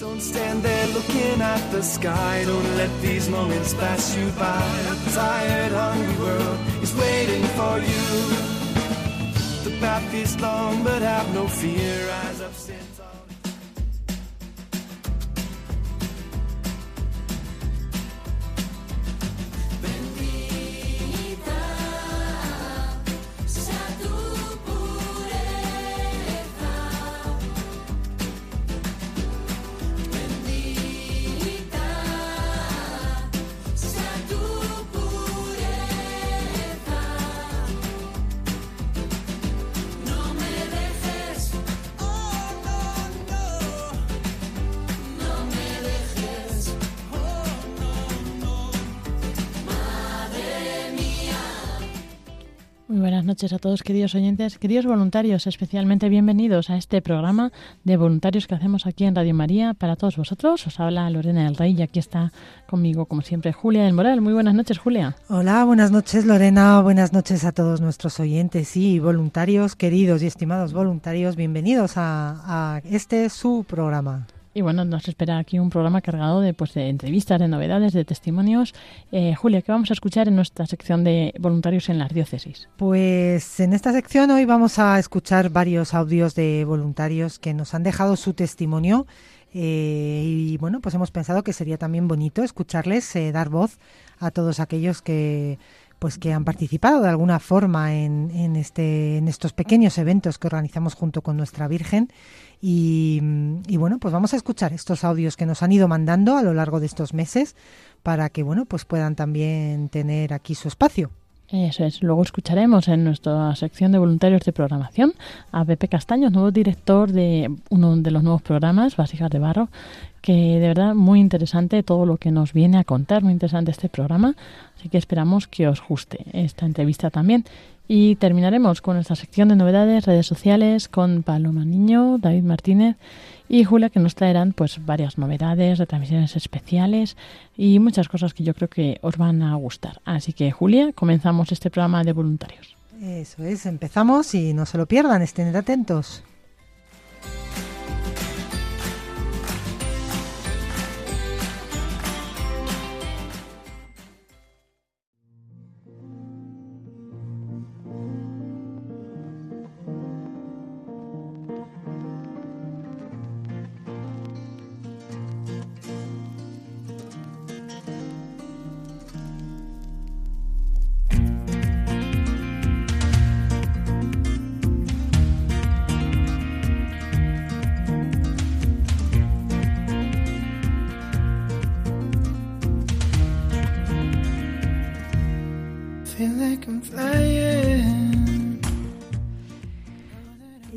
Don't stand there looking at the sky. Don't let these moments pass you by. A tired, hungry world is waiting for you. The path is long, but have no fear. Rise up, stand noches a todos, queridos oyentes, queridos voluntarios, especialmente bienvenidos a este programa de voluntarios que hacemos aquí en Radio María para todos vosotros. Os habla Lorena del Rey y aquí está conmigo, como siempre, Julia del Moral. Muy buenas noches, Julia. Hola, buenas noches, Lorena. Buenas noches a todos nuestros oyentes y voluntarios, queridos y estimados voluntarios. Bienvenidos a este su programa. Y bueno, nos espera aquí un programa cargado de, pues, de entrevistas, de novedades, de testimonios. Eh, Julia, ¿qué vamos a escuchar en nuestra sección de voluntarios en las diócesis? Pues en esta sección hoy vamos a escuchar varios audios de voluntarios que nos han dejado su testimonio. eh, y bueno, pues hemos pensado que sería también bonito escucharles, eh, dar voz a todos aquellos que pues que han participado de alguna forma en, en, este, en estos pequeños eventos que organizamos junto con nuestra Virgen. Y, bueno, pues vamos a escuchar estos audios que nos han ido mandando a lo largo de estos meses para que bueno, pues puedan también tener aquí su espacio. Eso es. Luego escucharemos en nuestra sección de voluntarios de programación a Pepe Castaños, nuevo director de uno de los nuevos programas, Vasijas de Barro, que de verdad muy interesante todo lo que nos viene a contar, muy interesante este programa, así que esperamos que os guste esta entrevista también. Y terminaremos con nuestra sección de novedades, redes sociales, con Paloma Niño, David Martínez y Julia, que nos traerán pues varias novedades, retransmisiones especiales y muchas cosas que yo creo que os van a gustar. Así que, Julia, comenzamos este programa de voluntarios. Eso es, empezamos y no se lo pierdan, estén atentos.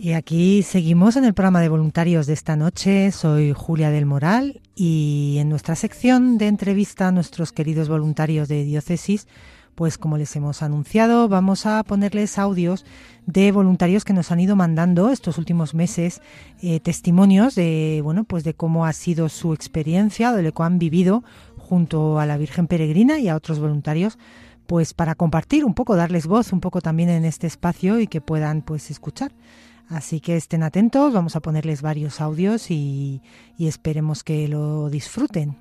Y aquí seguimos en el programa de voluntarios de esta noche. Soy Julia del Moral y en nuestra sección de entrevista a nuestros queridos voluntarios de diócesis, pues como les hemos anunciado, vamos a ponerles audios de voluntarios que nos han ido mandando estos últimos meses eh, testimonios de bueno pues de cómo ha sido su experiencia, de lo que han vivido junto a la Virgen Peregrina y a otros voluntarios pues para compartir un poco, darles voz un poco también en este espacio y que puedan pues escuchar. Así que estén atentos, vamos a ponerles varios audios y, y esperemos que lo disfruten.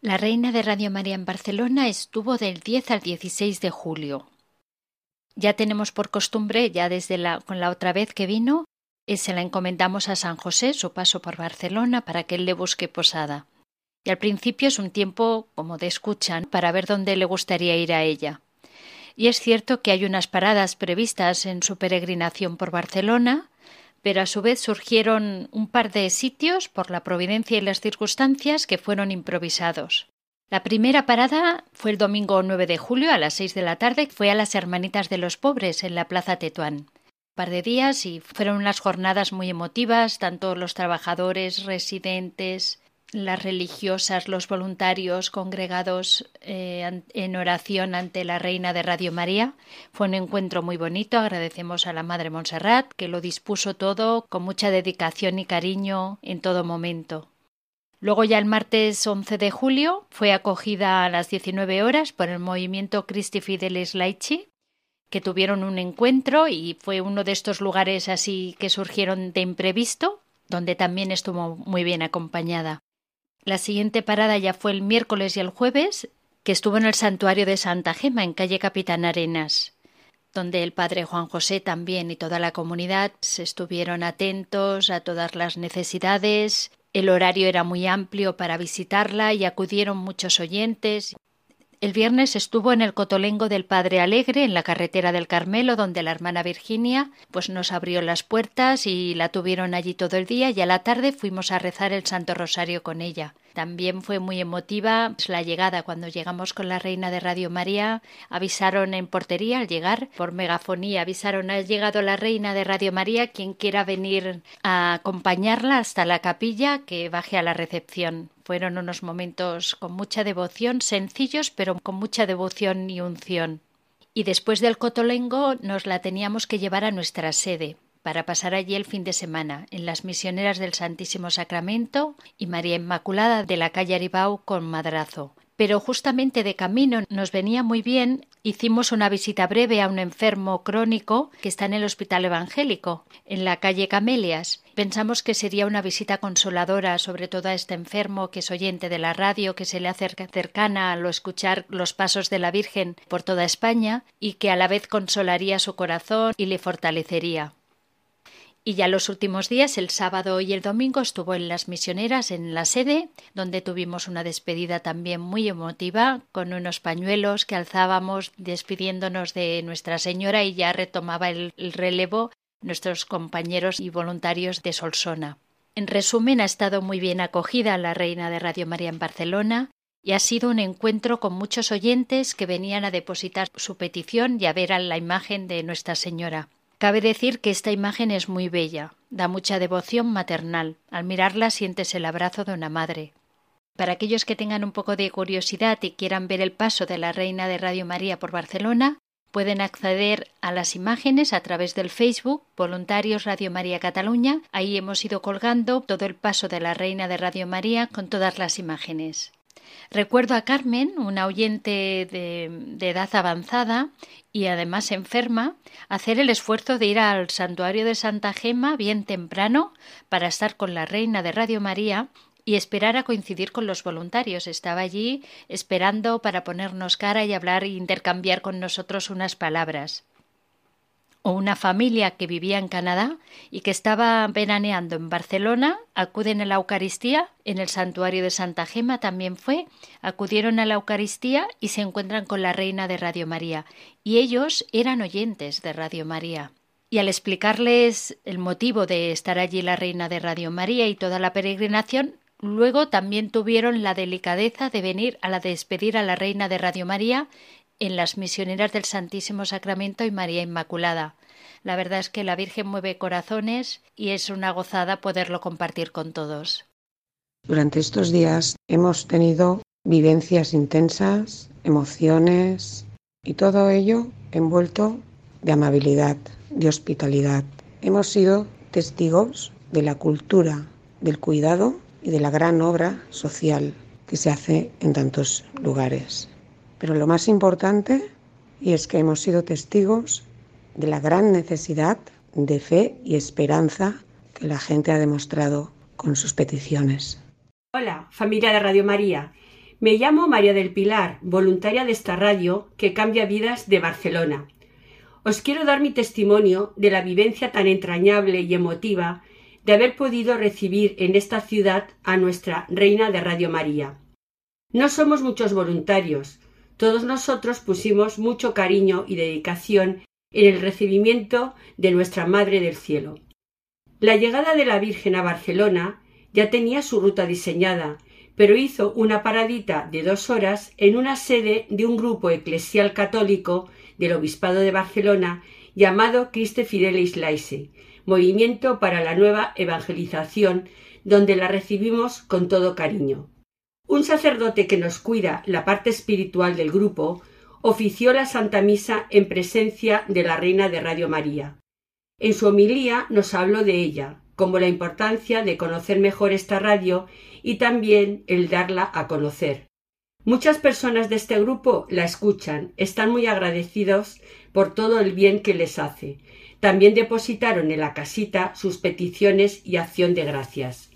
La reina de Radio María en Barcelona estuvo del 10 al 16 de julio. Ya tenemos por costumbre, ya desde la, con la otra vez que vino, se la encomendamos a San José su paso por Barcelona para que él le busque posada. Y al principio es un tiempo como de escucha para ver dónde le gustaría ir a ella. Y es cierto que hay unas paradas previstas en su peregrinación por Barcelona, pero a su vez surgieron un par de sitios por la providencia y las circunstancias que fueron improvisados. La primera parada fue el domingo 9 de julio a las seis de la tarde, fue a las Hermanitas de los Pobres en la Plaza Tetuán. Par de días y fueron unas jornadas muy emotivas, tanto los trabajadores, residentes, las religiosas, los voluntarios congregados eh, en oración ante la Reina de Radio María. Fue un encuentro muy bonito. Agradecemos a la Madre Montserrat que lo dispuso todo con mucha dedicación y cariño en todo momento. Luego ya el martes 11 de julio fue acogida a las 19 horas por el movimiento Christi Fidelis Laici, que tuvieron un encuentro y fue uno de estos lugares así que surgieron de imprevisto, donde también estuvo muy bien acompañada. La siguiente parada ya fue el miércoles y el jueves, que estuvo en el santuario de Santa Gema, en calle Capitán Arenas, donde el padre Juan José también y toda la comunidad se estuvieron atentos a todas las necesidades. El horario era muy amplio para visitarla y acudieron muchos oyentes. El viernes estuvo en el Cotolengo del Padre Alegre, en la carretera del Carmelo, donde la hermana Virginia pues nos abrió las puertas y la tuvieron allí todo el día y a la tarde fuimos a rezar el Santo Rosario con ella. También fue muy emotiva la llegada. Cuando llegamos con la reina de Radio María, avisaron en portería al llegar, por megafonía, avisaron, ha llegado la reina de Radio María, quien quiera venir a acompañarla hasta la capilla, que baje a la recepción. Fueron unos momentos con mucha devoción, sencillos, pero con mucha devoción y unción. Y después del cotolengo nos la teníamos que llevar a nuestra sede para pasar allí el fin de semana en las misioneras del Santísimo Sacramento y María Inmaculada de la calle Aribau con Madrazo. Pero justamente de camino nos venía muy bien, hicimos una visita breve a un enfermo crónico que está en el Hospital Evangélico, en la calle Camelias. Pensamos que sería una visita consoladora, sobre todo a este enfermo que es oyente de la radio, que se le acerca cercana a lo escuchar los pasos de la Virgen por toda España y que a la vez consolaría su corazón y le fortalecería. Y ya los últimos días, el sábado y el domingo, estuvo en las misioneras en la sede, donde tuvimos una despedida también muy emotiva, con unos pañuelos que alzábamos despidiéndonos de Nuestra Señora y ya retomaba el, relevo nuestros compañeros y voluntarios de Solsona. En resumen, ha estado muy bien acogida la Reina de Radio María en Barcelona y ha sido un encuentro con muchos oyentes que venían a depositar su petición y a ver a la imagen de Nuestra Señora. Cabe decir que esta imagen es muy bella, da mucha devoción maternal. Al mirarla sientes el abrazo de una madre. Para aquellos que tengan un poco de curiosidad y quieran ver el paso de la Reina de Radio María por Barcelona, pueden acceder a las imágenes a través del Facebook Voluntarios Radio María Cataluña. Ahí hemos ido colgando todo el paso de la Reina de Radio María con todas las imágenes. Recuerdo a Carmen, una oyente de, de, edad avanzada y además enferma, hacer el esfuerzo de ir al santuario de Santa Gema bien temprano para estar con la reina de Radio María y esperar a coincidir con los voluntarios. Estaba allí esperando para ponernos cara y hablar e intercambiar con nosotros unas palabras o una familia que vivía en Canadá y que estaba veraneando en Barcelona, acuden a la Eucaristía, en el santuario de Santa Gema también fue, acudieron a la Eucaristía y se encuentran con la Reina de Radio María. Y ellos eran oyentes de Radio María. Y al explicarles el motivo de estar allí la Reina de Radio María y toda la peregrinación, luego también tuvieron la delicadeza de venir a la despedir a la Reina de Radio María en las misioneras del Santísimo Sacramento y María Inmaculada. La verdad es que la Virgen mueve corazones y es una gozada poderlo compartir con todos. Durante estos días hemos tenido vivencias intensas, emociones y todo ello envuelto de amabilidad, de hospitalidad. Hemos sido testigos de la cultura, del cuidado y de la gran obra social que se hace en tantos lugares. Pero lo más importante, y es que hemos sido testigos de la gran necesidad de fe y esperanza que la gente ha demostrado con sus peticiones. Hola, familia de Radio María. Me llamo María del Pilar, voluntaria de esta radio que cambia vidas de Barcelona. Os quiero dar mi testimonio de la vivencia tan entrañable y emotiva de haber podido recibir en esta ciudad a nuestra Reina de Radio María. No somos muchos voluntarios, todos nosotros pusimos mucho cariño y dedicación en el recibimiento de nuestra Madre del Cielo. La llegada de la Virgen a Barcelona ya tenía su ruta diseñada, pero hizo una paradita de dos horas en una sede de un grupo eclesial católico del Obispado de Barcelona llamado Christe Fidelis Laise, Movimiento para la Nueva Evangelización, donde la recibimos con todo cariño. Un sacerdote que nos cuida la parte espiritual del grupo ofició la Santa Misa en presencia de la Reina de Radio María. En su homilía nos habló de ella, como la importancia de conocer mejor esta radio y también el darla a conocer. Muchas personas de este grupo la escuchan, están muy agradecidos por todo el bien que les hace. También depositaron en la casita sus peticiones y acción de gracias.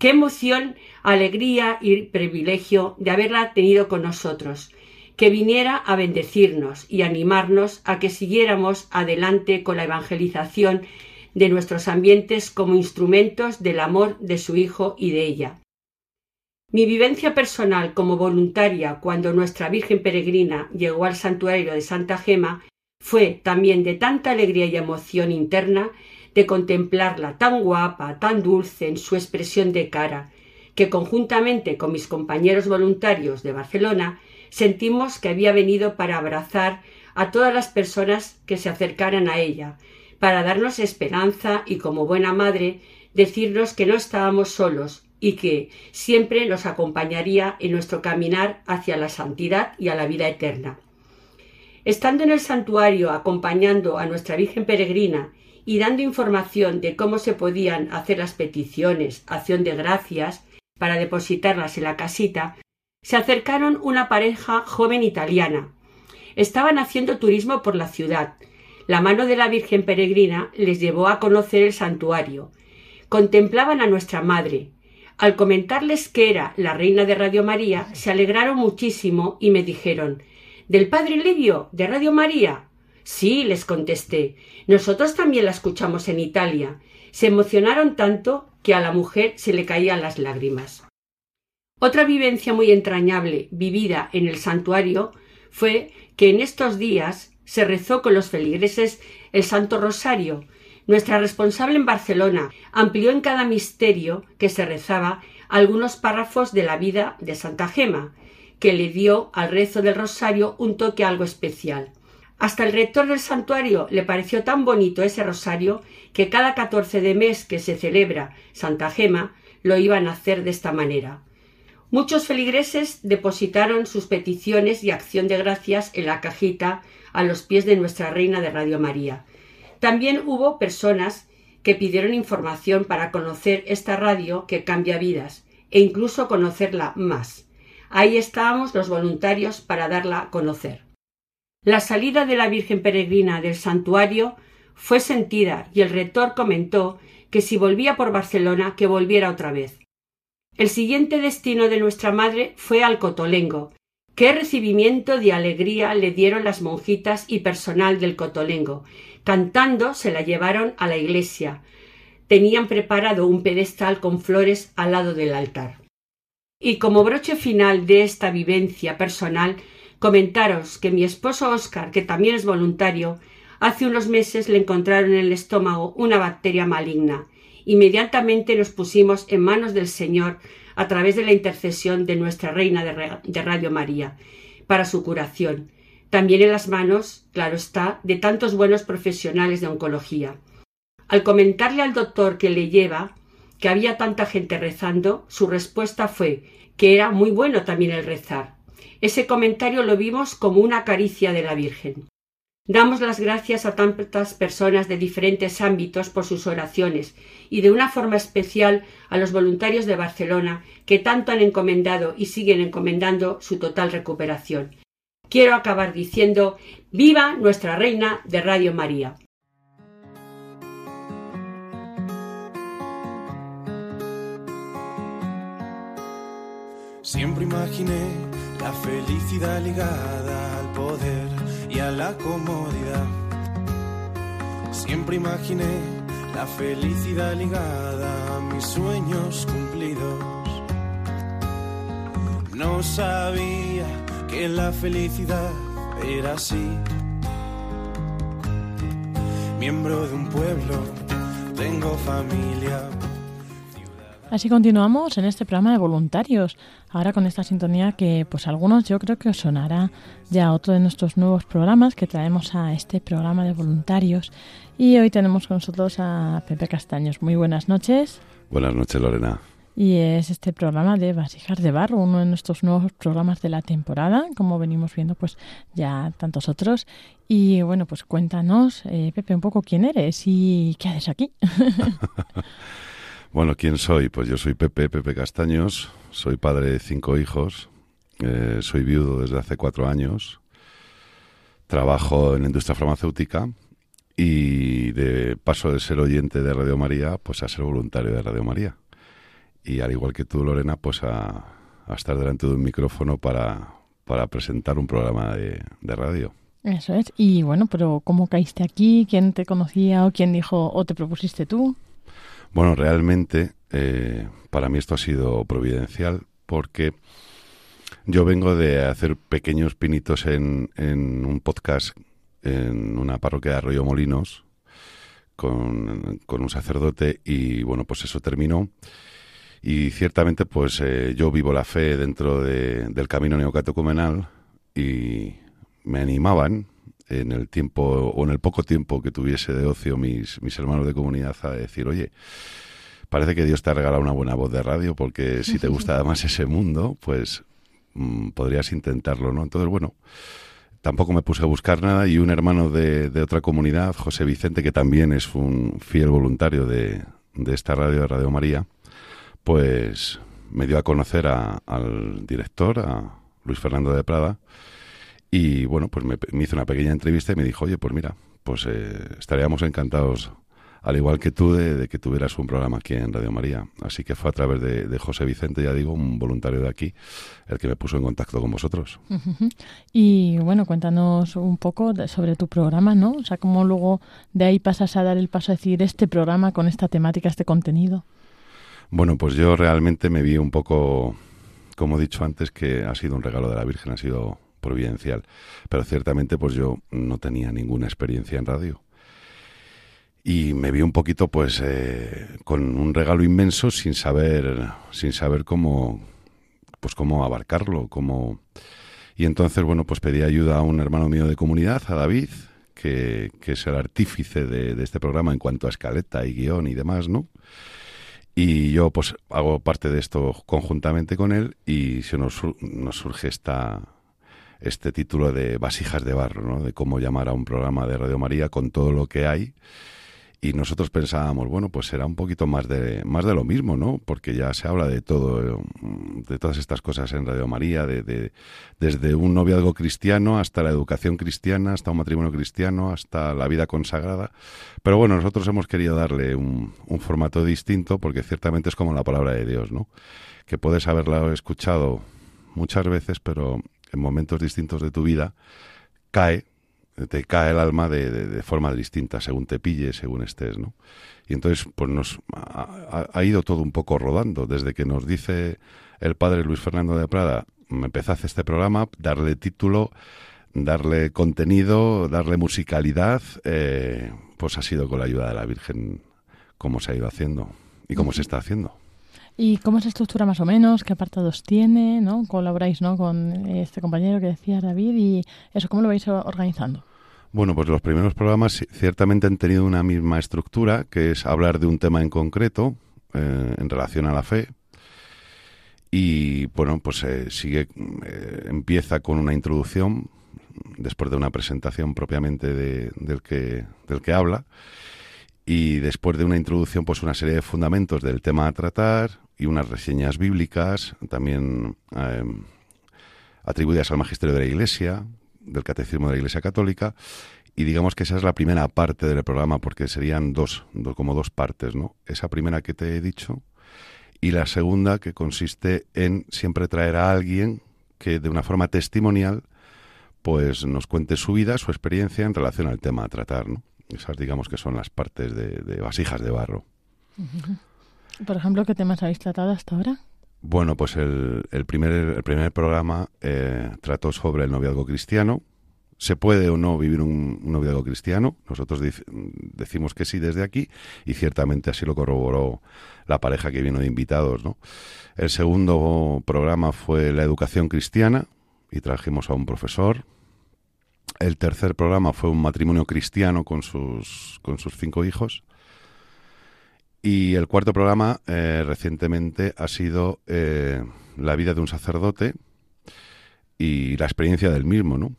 Qué emoción, alegría y privilegio de haberla tenido con nosotros, que viniera a bendecirnos y animarnos a que siguiéramos adelante con la evangelización de nuestros ambientes como instrumentos del amor de su Hijo y de ella. Mi vivencia personal como voluntaria cuando nuestra Virgen Peregrina llegó al santuario de Santa Gema fue también de tanta alegría y emoción interna de contemplarla tan guapa, tan dulce en su expresión de cara, que conjuntamente con mis compañeros voluntarios de Barcelona sentimos que había venido para abrazar a todas las personas que se acercaran a ella, para darnos esperanza y como buena madre decirnos que no estábamos solos y que siempre nos acompañaría en nuestro caminar hacia la santidad y a la vida eterna. Estando en el santuario acompañando a nuestra Virgen Peregrina y dando información de cómo se podían hacer las peticiones, acción de gracias, para depositarlas en la casita, se acercaron una pareja joven italiana. Estaban haciendo turismo por la ciudad. La mano de la Virgen Peregrina les llevó a conocer el santuario. Contemplaban a nuestra Madre, al comentarles que era la reina de Radio María, se alegraron muchísimo y me dijeron ¿Del padre Livio, de Radio María? Sí, les contesté. Nosotros también la escuchamos en Italia. Se emocionaron tanto que a la mujer se le caían las lágrimas. Otra vivencia muy entrañable vivida en el santuario fue que en estos días se rezó con los feligreses el Santo Rosario, nuestra responsable en Barcelona amplió en cada misterio que se rezaba algunos párrafos de la vida de Santa Gema, que le dio al rezo del rosario un toque algo especial. Hasta el rector del santuario le pareció tan bonito ese rosario que cada catorce de mes que se celebra Santa Gema lo iban a hacer de esta manera. Muchos feligreses depositaron sus peticiones y acción de gracias en la cajita a los pies de nuestra Reina de Radio María, también hubo personas que pidieron información para conocer esta radio que cambia vidas e incluso conocerla más. Ahí estábamos los voluntarios para darla a conocer. La salida de la Virgen Peregrina del santuario fue sentida y el rector comentó que si volvía por Barcelona que volviera otra vez. El siguiente destino de nuestra madre fue al Cotolengo. Qué recibimiento de alegría le dieron las monjitas y personal del Cotolengo, Cantando se la llevaron a la iglesia. Tenían preparado un pedestal con flores al lado del altar. Y como broche final de esta vivencia personal, comentaros que mi esposo Oscar, que también es voluntario, hace unos meses le encontraron en el estómago una bacteria maligna. Inmediatamente nos pusimos en manos del Señor a través de la intercesión de nuestra Reina de Radio María para su curación también en las manos, claro está, de tantos buenos profesionales de oncología. Al comentarle al doctor que le lleva que había tanta gente rezando, su respuesta fue que era muy bueno también el rezar. Ese comentario lo vimos como una caricia de la Virgen. Damos las gracias a tantas personas de diferentes ámbitos por sus oraciones y de una forma especial a los voluntarios de Barcelona que tanto han encomendado y siguen encomendando su total recuperación quiero acabar diciendo Viva nuestra Reina de Radio María. Siempre imaginé la felicidad ligada al poder y a la comodidad. Siempre imaginé la felicidad ligada a mis sueños cumplidos. No sabía que la felicidad era así. Miembro de un pueblo, tengo familia. Así continuamos en este programa de voluntarios. Ahora con esta sintonía que pues algunos yo creo que os sonará ya otro de nuestros nuevos programas que traemos a este programa de voluntarios. Y hoy tenemos con nosotros a Pepe Castaños. Muy buenas noches. Buenas noches, Lorena. Y es este programa de Vasijas de Barro, uno de nuestros nuevos programas de la temporada, como venimos viendo pues ya tantos otros. Y bueno, pues cuéntanos, eh, Pepe, un poco quién eres y qué haces aquí. Bueno, ¿quién soy? Pues yo soy Pepe, Pepe Castaños, soy padre de cinco hijos, eh, soy viudo desde hace cuatro años, trabajo en la industria farmacéutica y de paso de ser oyente de Radio María, pues a ser voluntario de Radio María. Y al igual que tú, Lorena, pues a, estar delante de un micrófono para, para presentar un programa de, de radio. Eso es. Y bueno, pero ¿cómo caíste aquí? ¿Quién te conocía o quién dijo o te propusiste tú? Bueno, realmente eh, para mí esto ha sido providencial porque yo vengo de hacer pequeños pinitos en, en un podcast en una parroquia de Arroyo Molinos con, con, un sacerdote y bueno, pues eso terminó. Y ciertamente pues eh, yo vivo la fe dentro de, del camino neocatecumenal y me animaban en el tiempo o en el poco tiempo que tuviese de ocio mis, mis hermanos de comunidad a decir, oye, parece que Dios te ha regalado una buena voz de radio porque si te gusta además ese mundo, pues mm, podrías intentarlo, ¿no? Entonces, bueno, tampoco me puse a buscar nada y un hermano de, de, otra comunidad, José Vicente, que también es un fiel voluntario de, de esta radio, de Radio María, pues me dio a conocer al director, a Luis Fernando de Prada, y bueno, pues me, hizo una pequeña entrevista y me dijo, oye, pues mira, pues eh, estaríamos encantados, al igual que tú, de, que tuvieras un programa aquí en Radio María. Así que fue a través de, José Vicente, ya digo, un voluntario de aquí, el que me puso en contacto con vosotros. Y bueno, cuéntanos un poco sobre tu programa, ¿no? O sea, cómo luego de ahí pasas a dar el paso a decir este programa con esta temática, este contenido. Bueno, pues yo realmente me vi un poco, como he dicho antes, que ha sido un regalo de la Virgen, ha sido providencial. Pero ciertamente pues yo no tenía ninguna experiencia en radio. Y me vi un poquito pues eh, con un regalo inmenso sin saber, sin saber cómo, pues cómo abarcarlo, cómo... Y entonces, bueno, pues pedí ayuda a un hermano mío de comunidad, a David, que, que es el artífice de, este programa en cuanto a escaleta y guion y demás, ¿no? Y yo pues hago parte de esto conjuntamente con él y se nos, nos surge esta, este título de Vasijas de Barro, ¿no? de cómo llamar a un programa de Radio María con todo lo que hay. Y nosotros pensábamos, bueno, pues será un poquito más de, más de lo mismo, ¿no? Porque ya se habla de todo, de todas estas cosas en Radio María, de, desde un noviazgo cristiano hasta la educación cristiana, hasta un matrimonio cristiano, hasta la vida consagrada. Pero bueno, nosotros hemos querido darle un, un formato distinto porque ciertamente es como la palabra de Dios, ¿no? Que puedes haberla escuchado muchas veces, pero en momentos distintos de tu vida, cae, te cae el alma de, de, forma distinta, según te pille, según estés, ¿no? Y entonces, pues nos ha, ido todo un poco rodando, desde que nos dice el padre Luis Fernando de Prada, me empezaste este programa, darle título, darle contenido, darle musicalidad, eh, pues ha sido con la ayuda de la Virgen como se ha ido haciendo y cómo se está haciendo. ¿Y cómo se estructura más o menos? ¿Qué apartados tiene? ¿no? Colaboráis ¿no? con este compañero que decía David y eso, ¿cómo lo vais organizando? Bueno, pues los primeros programas ciertamente han tenido una misma estructura, que es hablar de un tema en concreto eh, en relación a la fe. Y bueno, pues eh, sigue, eh, empieza con una introducción, después de una presentación propiamente de, del, que, del que habla. Y después de una introducción, pues una serie de fundamentos del tema a tratar, y unas reseñas bíblicas, también eh, atribuidas al magisterio de la Iglesia, del Catecismo de la Iglesia Católica, y digamos que esa es la primera parte del programa, porque serían dos, como dos partes, ¿no? Esa primera que te he dicho, y la segunda que consiste en siempre traer a alguien que de una forma testimonial pues nos cuente su vida, su experiencia en relación al tema a tratar, ¿no? Esas digamos que son las partes de, vasijas de barro. Por ejemplo, ¿qué temas habéis tratado hasta ahora? Bueno, pues el, primer, el primer programa eh, trató sobre el noviazgo cristiano, ¿Se puede o no vivir un, noviazgo cristiano? Nosotros decimos que sí desde aquí y ciertamente así lo corroboró la pareja que vino de invitados. ¿no? El segundo programa fue la educación cristiana y trajimos a un profesor. El tercer programa fue un matrimonio cristiano con sus, con sus cinco hijos. Y el cuarto programa eh, recientemente ha sido eh, la vida de un sacerdote y la experiencia del mismo, ¿no?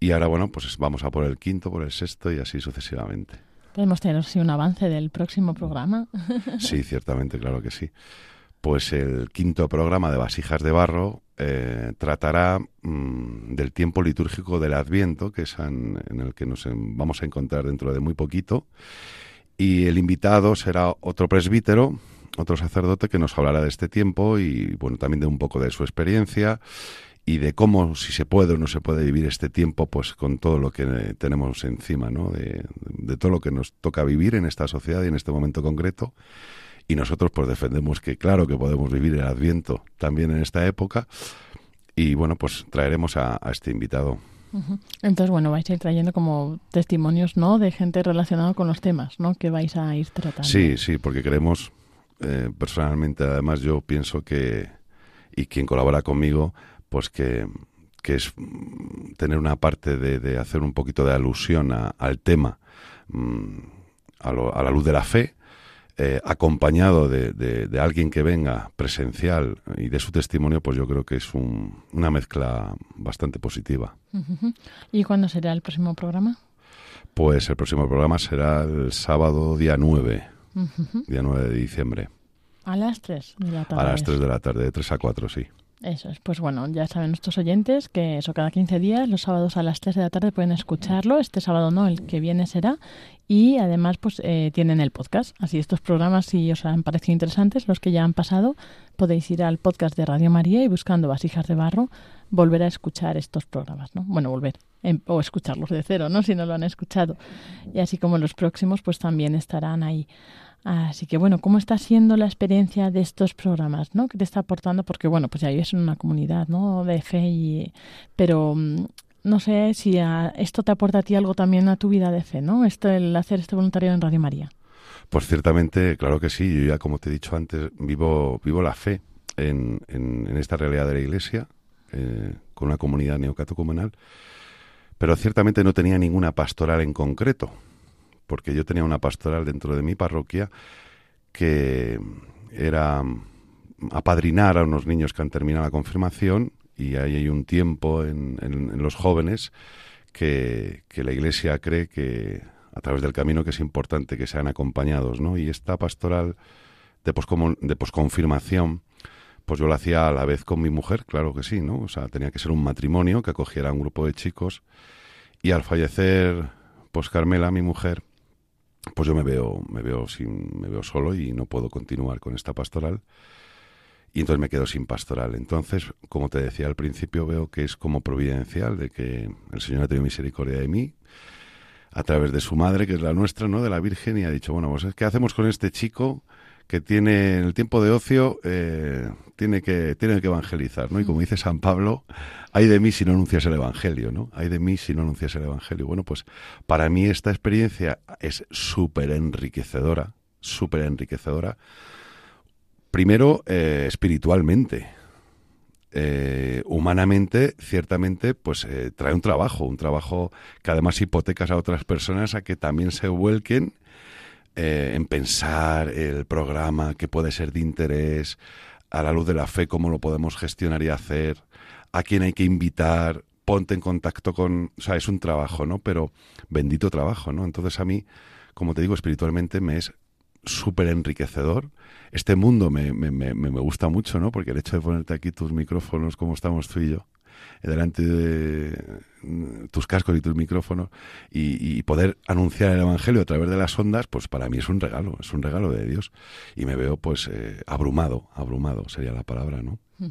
Y ahora, bueno, pues vamos a por el quinto, por el sexto y así sucesivamente. ¿Podemos tener así un avance del próximo programa? sí, ciertamente, claro que sí. Pues el quinto programa de Vasijas de Barro eh, tratará mm, del tiempo litúrgico del Adviento, que es en, el que nos vamos a encontrar dentro de muy poquito. Y el invitado será otro presbítero, otro sacerdote que nos hablará de este tiempo y, bueno, también de un poco de su experiencia y de cómo, si se puede o no se puede vivir este tiempo, pues con todo lo que tenemos encima, ¿no? De, todo lo que nos toca vivir en esta sociedad y en este momento concreto. Y nosotros, pues defendemos que, claro, que podemos vivir el Adviento también en esta época. Y bueno, pues traeremos a, este invitado. Entonces, bueno, vais a ir trayendo como testimonios, ¿no? De gente relacionada con los temas, ¿no? Que vais a ir tratando. Sí, sí, porque creemos, eh, personalmente, además, yo pienso que, y quien colabora conmigo, pues que, es tener una parte de, hacer un poquito de alusión al tema mm, a, la luz de la fe, eh, acompañado de, alguien que venga presencial y de su testimonio, pues yo creo que es una mezcla bastante positiva. ¿Y cuándo será el próximo programa? Pues el próximo programa será el sábado día 9, día 9 de diciembre. A las 3 de la tarde. A las 3 de la tarde, de 3 a 4, sí. Eso es, pues bueno, ya saben nuestros oyentes que eso cada 15 días, los sábados a las 3 de la tarde pueden escucharlo, este sábado no, el que viene será, y además pues eh, tienen el podcast, así estos programas si os han parecido interesantes, los que ya han pasado, podéis ir al podcast de Radio María y buscando Vasijas de Barro, volver a escuchar estos programas, ¿no? Bueno, volver, em, o escucharlos de cero, ¿no? Si no lo han escuchado. Y así como los próximos pues también estarán ahí. Así que bueno, ¿cómo está siendo la experiencia de estos programas, no? ¿Qué te está aportando? Porque bueno, pues ya vives en una comunidad, ¿no? De fe y... Pero mm, no sé si esto te aporta a ti algo también a tu vida de fe, ¿no? Esto, el hacer este voluntariado en Radio María. Pues ciertamente, claro que sí. Yo ya, como te he dicho antes, vivo, vivo la fe en, en, esta realidad de la Iglesia, eh, con una comunidad neocatecumenal, pero ciertamente no tenía ninguna pastoral en concreto porque yo tenía una pastoral dentro de mi parroquia que era apadrinar a unos niños que han terminado la confirmación y ahí hay un tiempo en, los jóvenes que, la Iglesia cree que a través del camino que es importante que sean acompañados, ¿no? Y esta pastoral de, de posconfirmación, pues yo la hacía a la vez con mi mujer, claro que sí, ¿no? O sea, tenía que ser un matrimonio que acogiera a un grupo de chicos y al fallecer, pues Carmela, mi mujer, pues yo me veo, me veo sin, me veo solo y no puedo continuar con esta pastoral. Y entonces me quedo sin pastoral. Entonces, como te decía al principio, veo que es como providencial de que el Señor ha tenido misericordia de mí a través de su madre, que es la nuestra, ¿no? De la Virgen, y ha dicho, bueno, pues ¿qué hacemos con este chico que tiene el tiempo de ocio, eh, tiene, que, tiene que evangelizar, ¿no? Y como dice San Pablo, hay de mí si no anuncias el Evangelio, ¿no? Hay de mí si no anuncias el Evangelio. Bueno, pues para mí esta experiencia es súper enriquecedora, súper enriquecedora. Primero, eh, espiritualmente. Eh, humanamente, ciertamente, pues trae un trabajo, un trabajo que además hipotecas a otras personas a que también se vuelquen eh, en pensar el programa que puede ser de interés, a la luz de la fe, cómo lo podemos gestionar y hacer, a quién hay que invitar, ponte en contacto con... O sea, es un trabajo, ¿no? Pero bendito trabajo, ¿no? Entonces a mí, como te digo, espiritualmente me es súper enriquecedor. Este mundo me, me, me, me, gusta mucho, ¿no? Porque el hecho de ponerte aquí tus micrófonos como estamos tú y yo, delante de tus cascos y tus micrófonos y, poder anunciar el Evangelio a través de las ondas, pues para mí es un regalo, es un regalo de Dios. Y me veo pues eh, abrumado, abrumado sería la palabra, ¿no?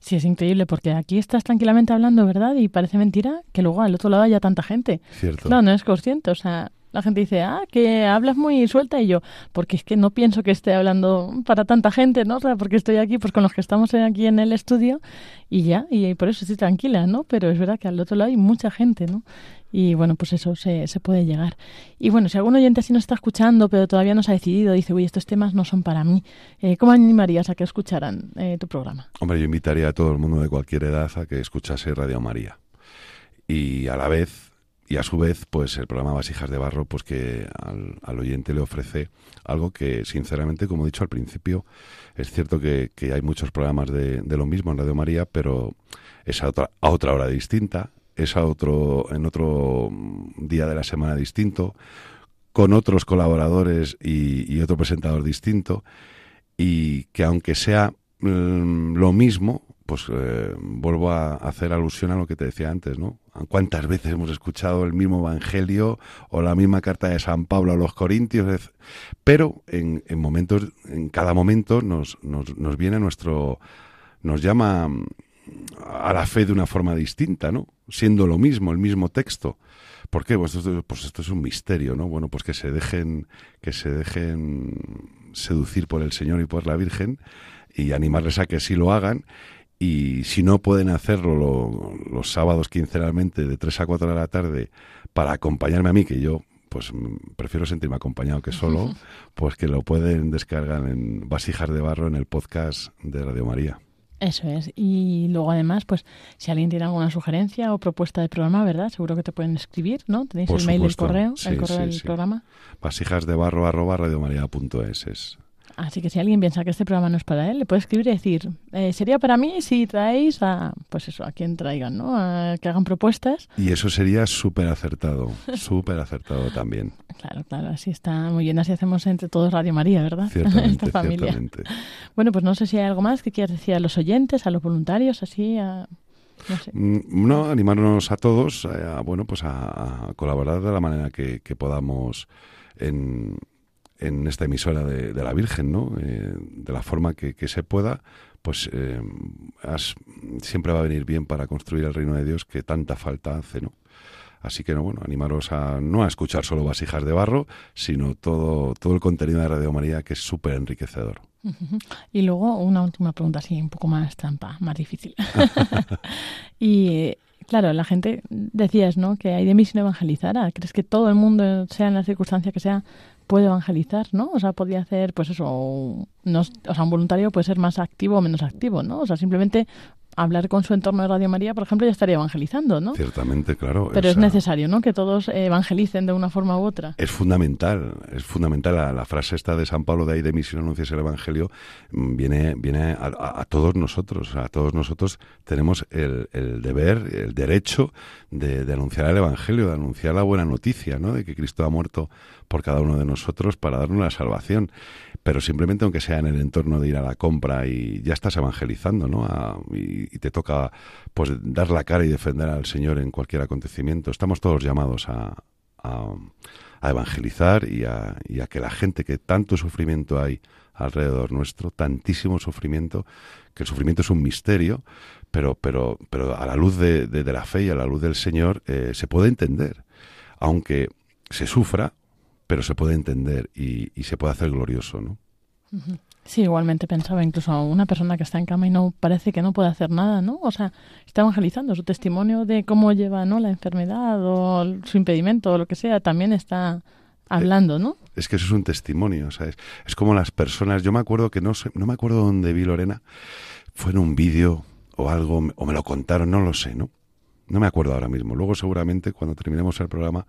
Sí, es increíble porque aquí estás tranquilamente hablando, ¿verdad? Y parece mentira que luego al otro lado haya tanta gente. Cierto. No, no es consciente, o sea, La gente dice, ah, que hablas muy suelta y yo, porque es que no pienso que esté hablando para tanta gente, ¿no? Porque estoy aquí pues con los que estamos aquí en el estudio y ya, y por eso estoy tranquila, ¿no? Pero es verdad que al otro lado hay mucha gente, ¿no? Y bueno, pues eso se, se puede llegar. Y bueno, si algún oyente así no está escuchando, pero todavía no se ha decidido, dice, uy, estos temas no son para mí, eh, ¿cómo animarías a que escucharan eh, tu programa? Hombre, yo invitaría a todo el mundo de cualquier edad a que escuchase Radio María. Y a la vez, y a su vez, pues el programa Vasijas de Barro, pues que al, oyente le ofrece algo que, sinceramente, como he dicho al principio, es cierto que, hay muchos programas de, de, lo mismo en Radio María, pero es a otra, a otra hora distinta, es a otro, en otro día de la semana distinto, con otros colaboradores y, otro presentador distinto, y que aunque sea mm, lo mismo, pues eh, vuelvo a hacer alusión a lo que te decía antes, ¿no? ¿Cuántas veces hemos escuchado el mismo Evangelio o la misma carta de San Pablo a los Corintios? Pero en, en momentos, en cada momento nos, nos, nos viene nuestro, nos llama a la fe de una forma distinta, ¿no? Siendo lo mismo, el mismo texto. ¿Por qué? Pues esto, pues esto es un misterio, ¿no? Bueno, pues que se dejen, que se dejen seducir por el Señor y por la Virgen y animarles a que sí lo hagan. Y si no pueden hacerlo los sábados quincenalmente de 3 a 4 de la tarde para acompañarme a mí, que yo pues prefiero sentirme acompañado que solo, pues que lo pueden descargar en Vasijas de Barro en el podcast de Radio María. Eso es. Y luego además, pues si alguien tiene alguna sugerencia o propuesta de programa, ¿verdad? Seguro que te pueden escribir, ¿no? Tenéis el mail el correo, el correo del programa. Vasijas de barro arroba radiomaria.es es Así que si alguien piensa que este programa no es para él, le puede escribir y decir, eh, sería para mí si traéis a, pues eso, a quien traigan, ¿no? A que hagan propuestas. Y eso sería súper acertado, súper acertado también. Claro, claro, así está muy bien, así hacemos entre todos Radio María, ¿verdad? Ciertamente, Esta familia. Ciertamente. Bueno, pues no sé si hay algo más que quieras decir a los oyentes, a los voluntarios, así, a... No, sé. Mm, no, animarnos a todos eh, a, bueno, pues a, colaborar de la manera que, que podamos en, en esta emisora de, la Virgen, ¿no? Eh, de la forma que, se pueda, pues eh, siempre va a venir bien para construir el reino de Dios que tanta falta hace, ¿no? Así que, no, bueno, animaros a no a escuchar solo vasijas de barro, sino todo, todo el contenido de Radio María que es súper enriquecedor. Y luego una última pregunta así, un poco más trampa, más difícil. y claro, la gente decías, ¿no? Que hay de mí sin evangelizar. ¿Crees que todo el mundo, sea en la circunstancia que sea, puede evangelizar, ¿no? O sea, podría hacer, pues eso, no, o sea, un voluntario puede ser más activo o menos activo, ¿no? O sea, simplemente hablar con su entorno de Radio María, por ejemplo, ya estaría evangelizando, ¿no? Ciertamente, claro. Pero es necesario, ¿no? Que todos evangelicen de una forma u otra. Es fundamental, es fundamental. La, frase esta de San Pablo de ahí de mí si no anuncias el Evangelio mm, viene, viene a, todos nosotros. A todos nosotros tenemos el, deber, el derecho de, de, anunciar el Evangelio, de anunciar la buena noticia, ¿no? De que Cristo ha muerto por cada uno de nosotros para darnos la salvación pero simplemente aunque sea en el entorno de ir a la compra y ya estás evangelizando, ¿no? y, te toca pues dar la cara y defender al Señor en cualquier acontecimiento. Estamos todos llamados a, a, evangelizar y a, y a que la gente que tanto sufrimiento hay alrededor nuestro, tantísimo sufrimiento, que el sufrimiento es un misterio, pero, pero, pero a la luz de, de, la fe y a la luz del Señor eh, se puede entender. Aunque se sufra, pero se puede entender y, se puede hacer glorioso, ¿no? Sí, igualmente pensaba incluso una persona que está en cama y no parece que no puede hacer nada, ¿no? O sea, está evangelizando su testimonio de cómo lleva, ¿no? La enfermedad o su impedimento o lo que sea, también está hablando, ¿no? Es que eso es un testimonio, ¿sabes? Es como las personas, yo me acuerdo que no sé, no me acuerdo dónde vi Lorena, fue en un vídeo o algo, o me lo contaron, no lo sé, ¿no? No me acuerdo ahora mismo. Luego seguramente cuando terminemos el programa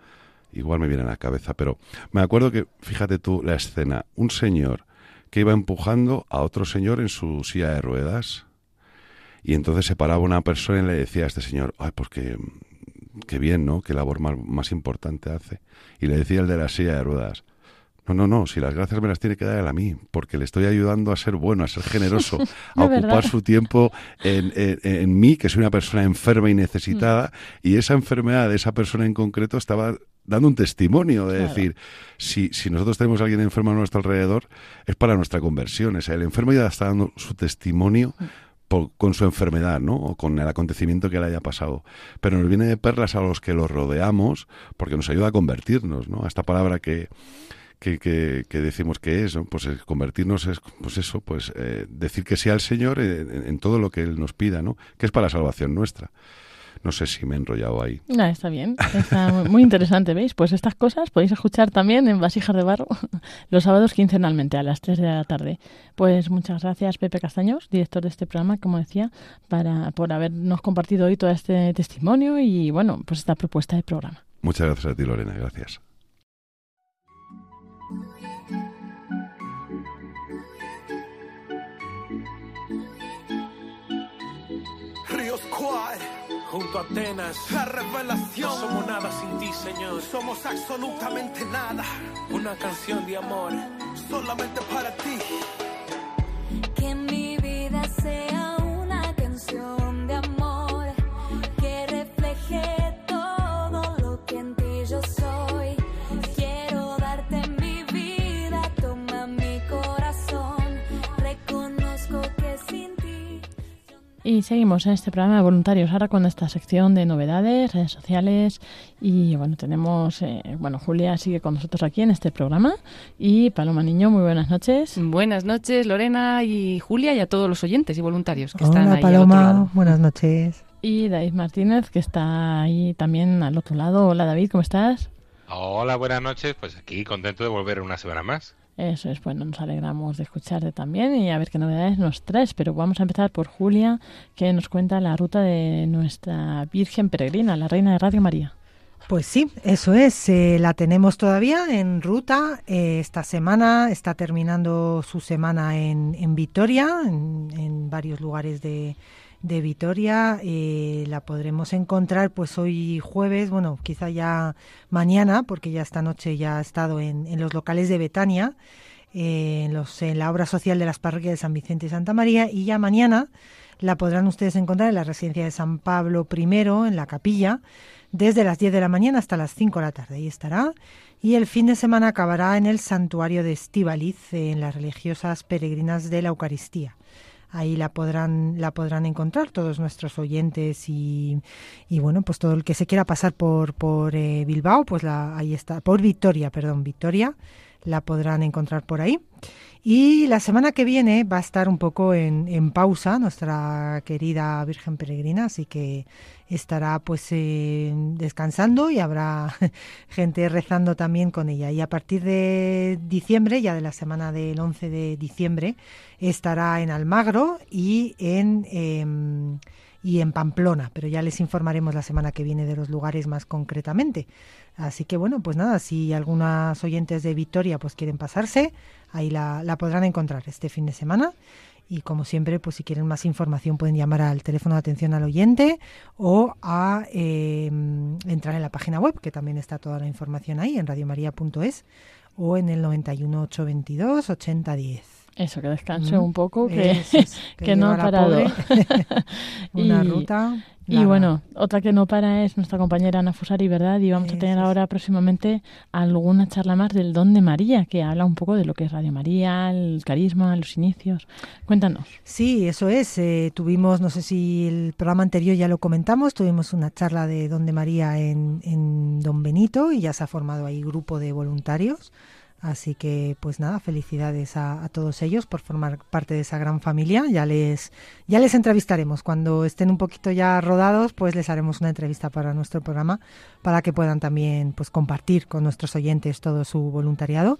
igual me viene a la cabeza, pero me acuerdo que, fíjate tú la escena, un señor que iba empujando a otro señor en su silla de ruedas y entonces se paraba una persona y le decía a este señor, ay, pues que, bien, ¿no? Qué labor más, más importante hace. Y le decía el de la silla de ruedas, no, no, no, si las gracias me las tiene que dar él a mí, porque le estoy ayudando a ser bueno, a ser generoso, a ocupar su tiempo en, en, mí, que soy una persona enferma y necesitada, mm. y esa enfermedad de esa persona en concreto estaba dando un testimonio de decir, si, si nosotros tenemos a alguien enfermo a nuestro alrededor, es para nuestra conversión. O sea, el enfermo ya está dando su testimonio mm con su enfermedad, ¿no? O con el acontecimiento que le haya pasado. Pero nos viene de perlas a los que los rodeamos porque nos ayuda a convertirnos, ¿no? A esta palabra que, que, que, decimos que es, ¿no? pues convertirnos es, pues eso, pues eh, decir que sí al Señor en, en, todo lo que Él nos pida, ¿no? Que es para la salvación nuestra. No sé si me he enrollado ahí. No, está bien, está muy interesante, ¿veis? Pues estas cosas podéis escuchar también en Vasijas de Barro los sábados quincenalmente a las 3 de la tarde. Pues muchas gracias Pepe Castaños, director de este programa, como decía, para, por habernos compartido hoy todo este testimonio y, bueno, pues esta propuesta de programa. Muchas gracias a ti, Lorena, gracias. Junto a Atenas. La revelación. No somos nada sin ti, Señor. Somos absolutamente nada. Una canción de amor. Solamente para ti. Que mi Y seguimos en este programa de voluntarios ahora con esta sección de novedades, redes sociales y bueno, tenemos, eh, bueno, Julia sigue con nosotros aquí en este programa y Paloma Niño, muy buenas noches. Buenas noches Lorena y Julia y a todos los oyentes y voluntarios que Hola, están ahí Paloma, al otro lado. buenas noches. Y David Martínez que está ahí también al otro lado. Hola David, ¿cómo estás? Hola, buenas noches, pues aquí contento de volver una semana más. Eso es, bueno, nos alegramos de escucharte también y a ver qué novedades nos traes, pero vamos a empezar por Julia, que nos cuenta la ruta de nuestra Virgen Peregrina, la Reina de Radio María. Pues sí, eso es, eh, la tenemos todavía en ruta. Eh, esta semana está terminando su semana en, en Vitoria, en, varios lugares de, de Vitoria. Eh, la podremos encontrar pues hoy jueves, bueno, quizá ya mañana, porque ya esta noche ya ha estado en, en los locales de Betania, eh, en, los, en la obra social de las parroquias de San Vicente y Santa María, y ya mañana la podrán ustedes encontrar en la residencia de San Pablo I, en la capilla, desde las 10 de la mañana hasta las 5 de la tarde. Ahí estará. Y el fin de semana acabará en el santuario de Estivaliz, en las religiosas peregrinas de la Eucaristía ahí la podrán la podrán encontrar todos nuestros oyentes y, y bueno pues todo el que se quiera pasar por por eh, Bilbao pues la, ahí está por Victoria perdón Victoria la podrán encontrar por ahí y la semana que viene va a estar un poco en, en pausa nuestra querida Virgen Peregrina, así que estará pues eh, descansando y habrá gente rezando también con ella. Y a partir de diciembre, ya de la semana del 11 de diciembre, estará en Almagro y en... Eh, y en Pamplona, pero ya les informaremos la semana que viene de los lugares más concretamente. Así que bueno, pues nada, si algunas oyentes de Victoria pues quieren pasarse, ahí la, la podrán encontrar este fin de semana. Y como siempre, pues si quieren más información pueden llamar al teléfono de atención al oyente o a eh, entrar en la página web, que también está toda la información ahí en radiomaria.es o en el 91 822 8010. Eso, que descanse un poco, que, que, no ha parado. Una ruta. Y bueno, otra que no para es nuestra compañera Ana Fusari, ¿verdad? Y vamos a tener ahora próximamente alguna charla más del don de María, que habla un poco de lo que es Radio María, el carisma, los inicios. Cuéntanos. Sí, eso es. Eh, tuvimos, no sé si el programa anterior ya lo comentamos, tuvimos una charla de don de María en, en Don Benito y ya se ha formado ahí grupo de voluntarios Así que, pues nada, felicidades a, todos ellos por formar parte de esa gran familia. Ya les, ya les entrevistaremos. Cuando estén un poquito ya rodados, pues les haremos una entrevista para nuestro programa para que puedan también pues compartir con nuestros oyentes todo su voluntariado.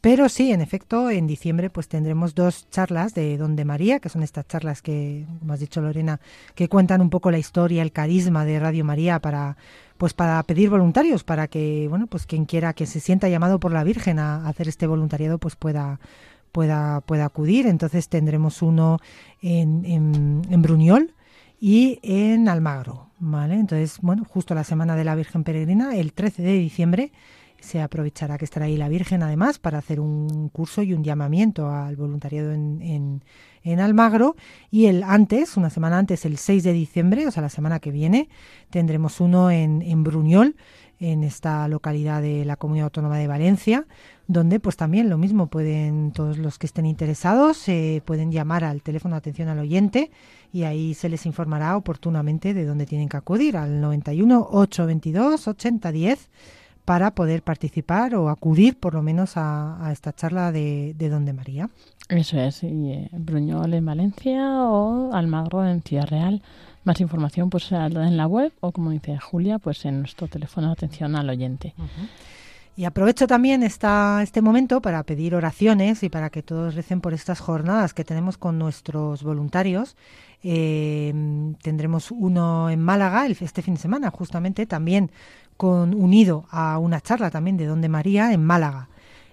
Pero sí, en efecto, en diciembre pues tendremos dos charlas de Don de María, que son estas charlas que, como has dicho Lorena, que cuentan un poco la historia, el carisma de Radio María para pues para pedir voluntarios, para que, bueno, pues quien quiera que se sienta llamado por la Virgen a hacer este voluntariado, pues pueda pueda pueda acudir. Entonces tendremos uno en, en, en Bruñol y en Almagro, ¿vale? Entonces, bueno, justo la semana de la Virgen Peregrina, el 13 de diciembre, se aprovechará que estará ahí la Virgen además para hacer un curso y un llamamiento al voluntariado en, en, en, Almagro. Y el antes, una semana antes, el 6 de diciembre, o sea, la semana que viene, tendremos uno en, en Bruñol en esta localidad de la Comunidad Autónoma de Valencia, donde pues también lo mismo pueden todos los que estén interesados eh, pueden llamar al teléfono de atención al oyente y ahí se les informará oportunamente de dónde tienen que acudir al 91 822 8010 para poder participar o acudir por lo menos a, esta charla de, de Donde María. Eso es, y eh, Bruñol en Valencia o Almagro en Ciudad Real. Más información pues en la web o como dice Julia, pues en nuestro teléfono de atención al oyente. Y aprovecho también esta, este momento para pedir oraciones y para que todos recen por estas jornadas que tenemos con nuestros voluntarios. Eh, tendremos uno en Málaga este fin de semana, justamente también con unido a una charla también de Donde María en Málaga.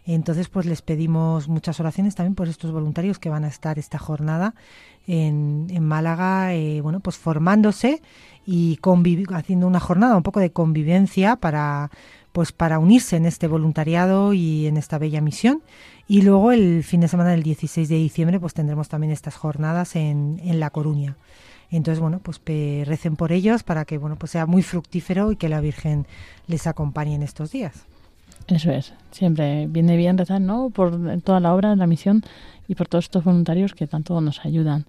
Entonces, pues les pedimos muchas oraciones también por estos voluntarios que van a estar esta jornada en, en Málaga, eh, bueno, pues formándose y haciendo una jornada un poco de convivencia para pues para unirse en este voluntariado y en esta bella misión. Y luego el fin de semana del 16 de diciembre pues tendremos también estas jornadas en, en La Coruña. Entonces, bueno, pues recen por ellos para que bueno, pues sea muy fructífero y que la Virgen les acompañe en estos días. Eso es, siempre viene bien rezar, ¿no? Por toda la obra, la misión y por todos estos voluntarios que tanto nos ayudan.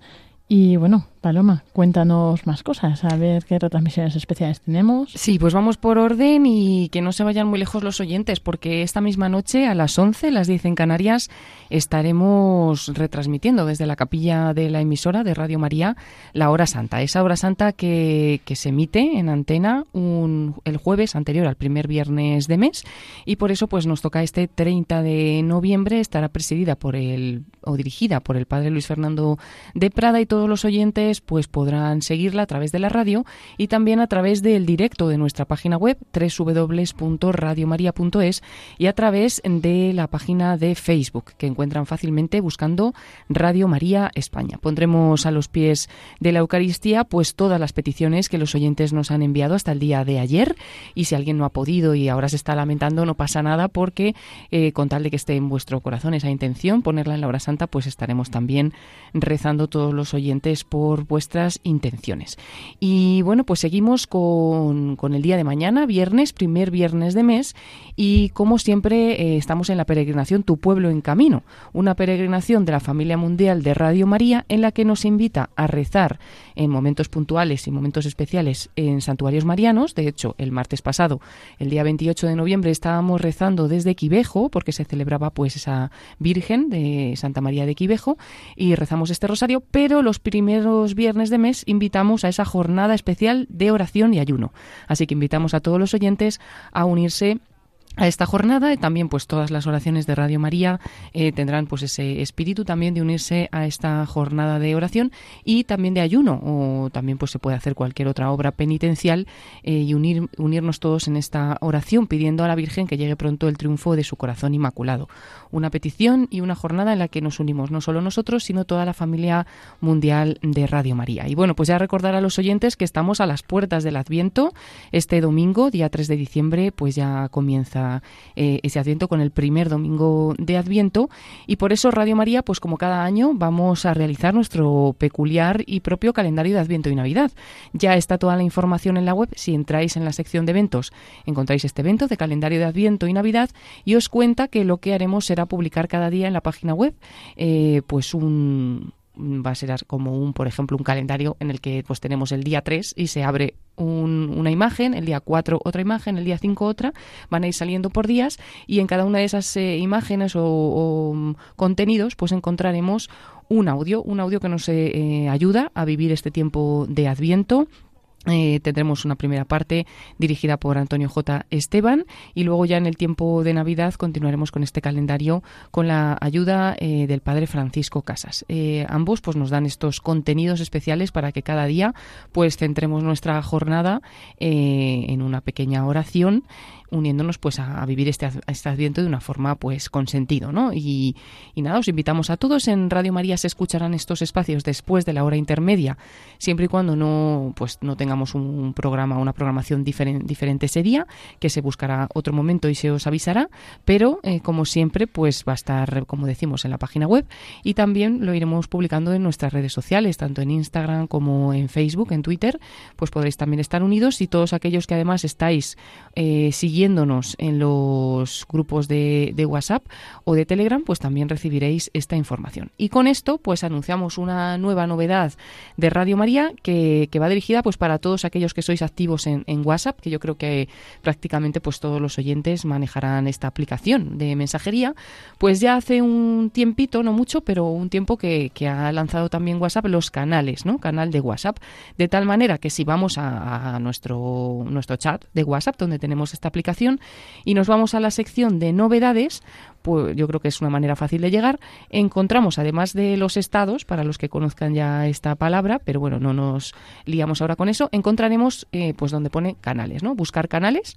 Y bueno, Paloma, cuéntanos más cosas, a ver qué retransmisiones especiales tenemos. Sí, pues vamos por orden y que no se vayan muy lejos los oyentes, porque esta misma noche a las 11, las 10 en Canarias, estaremos retransmitiendo desde la capilla de la emisora de Radio María la Hora Santa. Esa Hora Santa que, que se emite en antena un, el jueves anterior al primer viernes de mes y por eso pues nos toca este 30 de noviembre, estará presidida por el o dirigida por el padre Luis Fernando de Prada y todos los oyentes pues podrán seguirla a través de la radio y también a través del directo de nuestra página web www.radiomaria.es y a través de la página de Facebook que encuentran fácilmente buscando Radio María España. Pondremos a los pies de la Eucaristía pues todas las peticiones que los oyentes nos han enviado hasta el día de ayer y si alguien no ha podido y ahora se está lamentando no pasa nada porque eh, con tal de que esté en vuestro corazón esa intención ponerla en la hora santa pues estaremos también rezando todos los oyentes por vuestras intenciones. Y bueno, pues seguimos con, con el día de mañana, viernes, primer viernes de mes, y como siempre eh, estamos en la peregrinación Tu pueblo en camino, una peregrinación de la familia mundial de Radio María en la que nos invita a rezar en momentos puntuales y momentos especiales en santuarios marianos. De hecho, el martes pasado, el día 28 de noviembre, estábamos rezando desde Quivejo porque se celebraba pues esa Virgen de Santa María de Quivejo y rezamos este rosario, pero los primeros viernes de mes invitamos a esa jornada especial de oración y ayuno. Así que invitamos a todos los oyentes a unirse a esta jornada y también pues todas las oraciones de Radio María eh, tendrán pues ese espíritu también de unirse a esta jornada de oración y también de ayuno o también pues se puede hacer cualquier otra obra penitencial eh, y unir, unirnos todos en esta oración pidiendo a la Virgen que llegue pronto el triunfo de su corazón inmaculado. Una petición y una jornada en la que nos unimos no solo nosotros sino toda la familia mundial de Radio María. Y bueno pues ya recordar a los oyentes que estamos a las puertas del Adviento. Este domingo día 3 de diciembre pues ya comienza eh, ese Adviento con el primer domingo de Adviento y por eso Radio María, pues como cada año, vamos a realizar nuestro peculiar y propio calendario de Adviento y Navidad. Ya está toda la información en la web. Si entráis en la sección de eventos, encontráis este evento de calendario de Adviento y Navidad y os cuenta que lo que haremos será publicar cada día en la página web eh, pues un va a ser como un, por ejemplo, un calendario en el que pues tenemos el día 3 y se abre una imagen, el día 4 otra imagen, el día 5 otra, van a ir saliendo por días y en cada una de esas eh, imágenes o, mm, contenidos pues encontraremos un audio, un audio que nos eh, eh, ayuda a vivir este tiempo de Adviento eh, tendremos una primera parte dirigida por Antonio J. Esteban y luego ya en el tiempo de Navidad continuaremos con este calendario con la ayuda eh, del Padre Francisco Casas. Eh, ambos pues nos dan estos contenidos especiales para que cada día pues centremos nuestra jornada en una pequeña oración uniéndonos pues a, vivir este, este adviento de una forma pues con sentido, ¿no? Y, y nada, os invitamos a todos. En Radio María se escucharán estos espacios después de la hora intermedia, siempre y cuando no pues no tengamos un programa, una programación diferente ese día, que se buscará otro momento y se os avisará, pero eh, como siempre pues va a estar, como decimos, en la página web y también lo iremos publicando en nuestras redes sociales, tanto en Instagram como en Facebook, en Twitter, pues podréis también estar unidos y todos aquellos que además estáis eh, siguiéndonos en los grupos de, WhatsApp o de Telegram, pues también recibiréis esta información. Y con esto, pues anunciamos una nueva novedad de Radio María que, va dirigida pues para todos aquellos que sois activos en, WhatsApp, que yo creo que prácticamente pues todos los oyentes manejarán esta aplicación de mensajería. Pues ya hace un tiempito, no mucho, pero un tiempo que, que ha lanzado también WhatsApp los canales, ¿no? Canal de WhatsApp. De tal manera que si vamos a, a nuestro, nuestro chat de WhatsApp, donde tenemos esta aplicación, y nos vamos a la sección de novedades, pues yo creo que es una manera fácil de llegar. Encontramos, además de los estados, para los que conozcan ya esta palabra, pero bueno, no nos liamos ahora con eso, encontraremos eh, pues donde pone canales, ¿no? Buscar canales.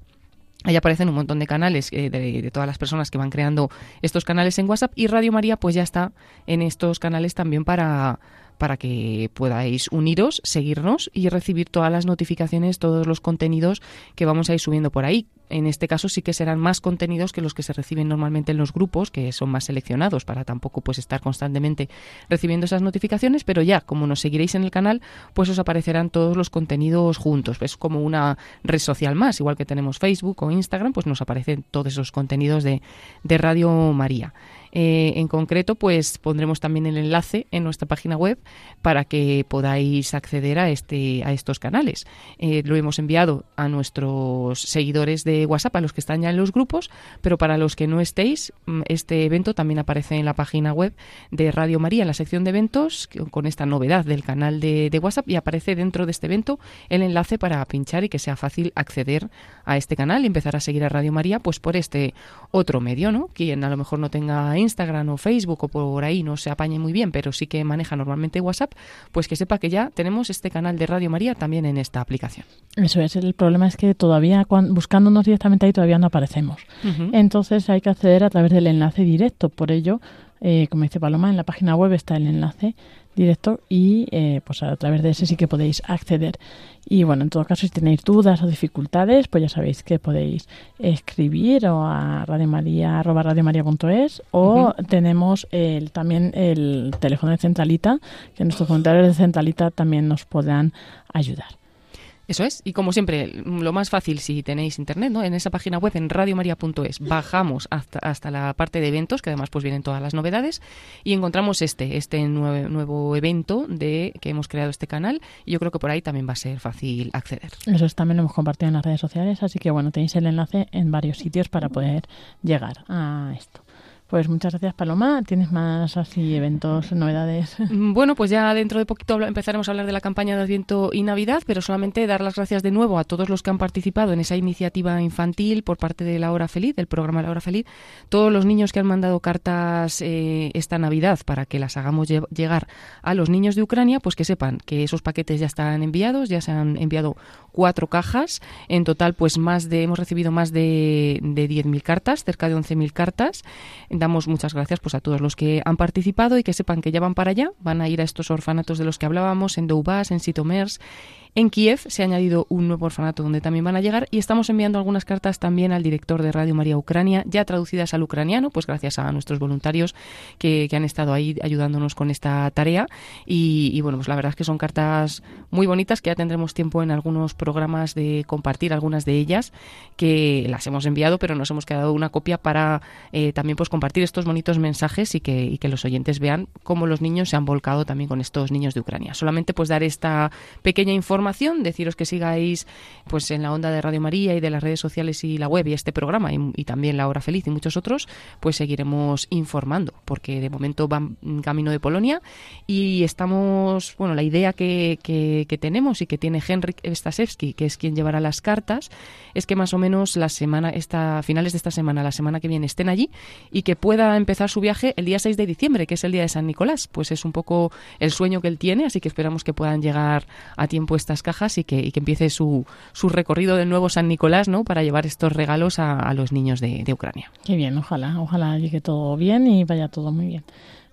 Ahí aparecen un montón de canales eh, de, de, todas las personas que van creando estos canales en WhatsApp y Radio María pues ya está en estos canales también para, para que podáis uniros, seguirnos y recibir todas las notificaciones, todos los contenidos que vamos a ir subiendo por ahí. En este caso sí que serán más contenidos que los que se reciben normalmente en los grupos, que son más seleccionados para tampoco pues estar constantemente recibiendo esas notificaciones, pero ya como nos seguiréis en el canal, pues os aparecerán todos los contenidos juntos. Es como una red social más, igual que tenemos Facebook o Instagram, pues nos aparecen todos esos contenidos de, de Radio María. Eh, en concreto, pues pondremos también el enlace en nuestra página web para que podáis acceder a este a estos canales. Eh, lo hemos enviado a nuestros seguidores de WhatsApp, a los que están ya en los grupos, pero para los que no estéis, mm, este evento también aparece en la página web de Radio María, en la sección de eventos, con esta novedad del canal de, de WhatsApp y aparece dentro de este evento el enlace para pinchar y que sea fácil acceder a este canal y empezar a seguir a Radio María, pues por este otro medio, ¿no? Quien a lo mejor no tenga Instagram o Facebook o por ahí no se apañe muy bien, pero sí que maneja normalmente WhatsApp, pues que sepa que ya tenemos este canal de Radio María también en esta aplicación. Eso es, el problema es que todavía buscándonos directamente ahí todavía no aparecemos. Entonces hay que acceder a través del enlace directo, por ello eh, como dice Paloma, en la página web está el enlace directo y eh, pues a través de ese sí que podéis acceder. Y bueno, en todo caso, si tenéis dudas o dificultades, pues ya sabéis que podéis escribir o a radiomaria.es o tenemos el, también el teléfono de Centralita, que nuestros voluntarios de Centralita también nos podrán ayudar. Eso es, y como siempre, lo más fácil si tenéis internet, ¿no? En esa página web en radiomaria.es bajamos hasta, hasta la parte de eventos, que además pues vienen todas las novedades, y encontramos este, este nuevo, nuevo evento de que hemos creado este canal, y yo creo que por ahí también va a ser fácil acceder. Eso es, también lo hemos compartido en las redes sociales, así que bueno, tenéis el enlace en varios sitios para poder llegar a esto. Pues muchas gracias, Paloma. ¿Tienes más así eventos, novedades? Mm, bueno, pues ya dentro de poquito empezaremos a hablar de la campaña de Adviento y Navidad, pero solamente dar las gracias de nuevo a todos los que han participado en esa iniciativa infantil por parte de La Hora Feliz, del programa La Hora Feliz. Todos los niños que han mandado cartas eh, esta Navidad para que las hagamos llegar a los niños de Ucrania, pues que sepan que esos paquetes ya están enviados, ya se han enviado cuatro cajas. En total, pues más de hemos recibido más de, de 10.000 cartas, cerca de 11.000 cartas damos muchas gracias pues a todos los que han participado y que sepan que ya van para allá, van a ir a estos orfanatos de los que hablábamos en Doubas, en Sitomers, en Kiev se ha añadido un nuevo orfanato donde también van a llegar y estamos enviando algunas cartas también al director de Radio María Ucrania, ya traducidas al ucraniano, pues gracias a nuestros voluntarios que, han estado ahí ayudándonos con esta tarea. Y, bueno, pues la verdad es que son cartas muy bonitas que ya tendremos tiempo en algunos programas de compartir algunas de ellas que las hemos enviado, pero nos hemos quedado una copia para eh, también pues compartir estos bonitos mensajes y que, y que los oyentes vean cómo los niños se han volcado también con estos niños de Ucrania. Solamente pues dar esta pequeña información deciros que sigáis pues en la onda de Radio María y de las redes sociales y la web y este programa y, también La Hora Feliz y muchos otros, pues seguiremos informando, porque de momento van camino de Polonia y estamos, bueno, la idea que, que, tenemos y que tiene Henrik Stasevski, que es quien llevará las cartas, es que más o menos la semana, esta, finales de esta semana, la semana que viene, estén allí y que pueda empezar su viaje el día 6 de diciembre, que es el día de San Nicolás. Pues es un poco el sueño que él tiene, así que esperamos que puedan llegar a tiempo este estas cajas y que, y que empiece su, su recorrido del nuevo San Nicolás, ¿no? Para llevar estos regalos a, a los niños de, de Ucrania. Qué bien, ojalá, ojalá llegue todo bien y vaya todo muy bien.